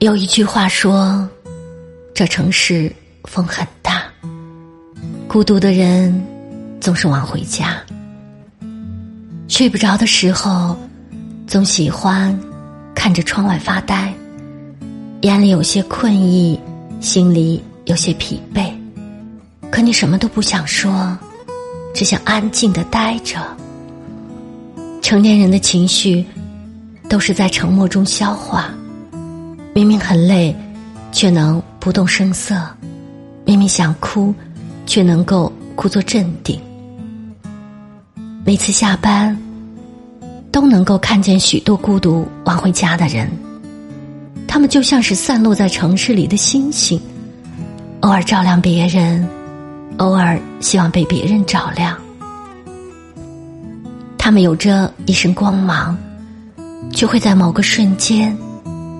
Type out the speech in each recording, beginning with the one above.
有一句话说：“这城市风很大，孤独的人总是晚回家。睡不着的时候，总喜欢看着窗外发呆，眼里有些困意，心里有些疲惫。可你什么都不想说，只想安静的待着。成年人的情绪，都是在沉默中消化。”明明很累，却能不动声色；明明想哭，却能够故作镇定。每次下班，都能够看见许多孤独晚回家的人。他们就像是散落在城市里的星星，偶尔照亮别人，偶尔希望被别人照亮。他们有着一身光芒，却会在某个瞬间。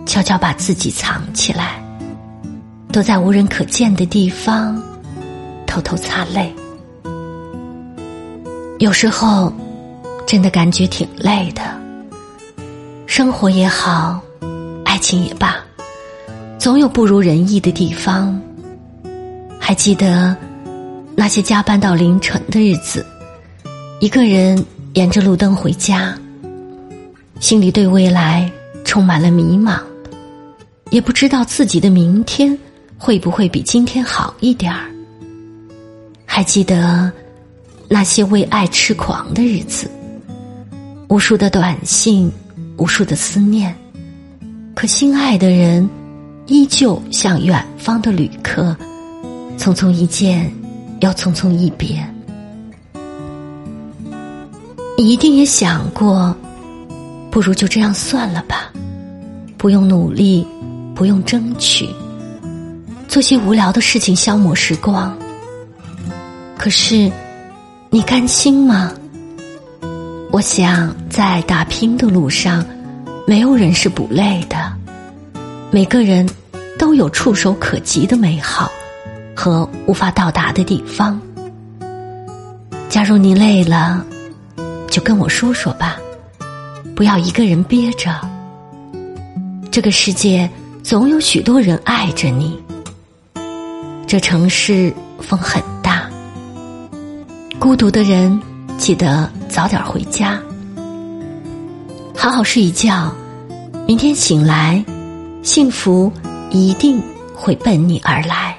悄悄把自己藏起来，躲在无人可见的地方，偷偷擦泪。有时候，真的感觉挺累的。生活也好，爱情也罢，总有不如人意的地方。还记得那些加班到凌晨的日子，一个人沿着路灯回家，心里对未来充满了迷茫。也不知道自己的明天会不会比今天好一点儿。还记得那些为爱痴狂的日子，无数的短信，无数的思念，可心爱的人依旧像远方的旅客，匆匆一见，又匆匆一别。你一定也想过，不如就这样算了吧，不用努力。不用争取，做些无聊的事情消磨时光。可是，你甘心吗？我想，在打拼的路上，没有人是不累的。每个人都有触手可及的美好和无法到达的地方。假如你累了，就跟我说说吧，不要一个人憋着。这个世界。总有许多人爱着你。这城市风很大，孤独的人记得早点回家，好好睡一觉。明天醒来，幸福一定会奔你而来。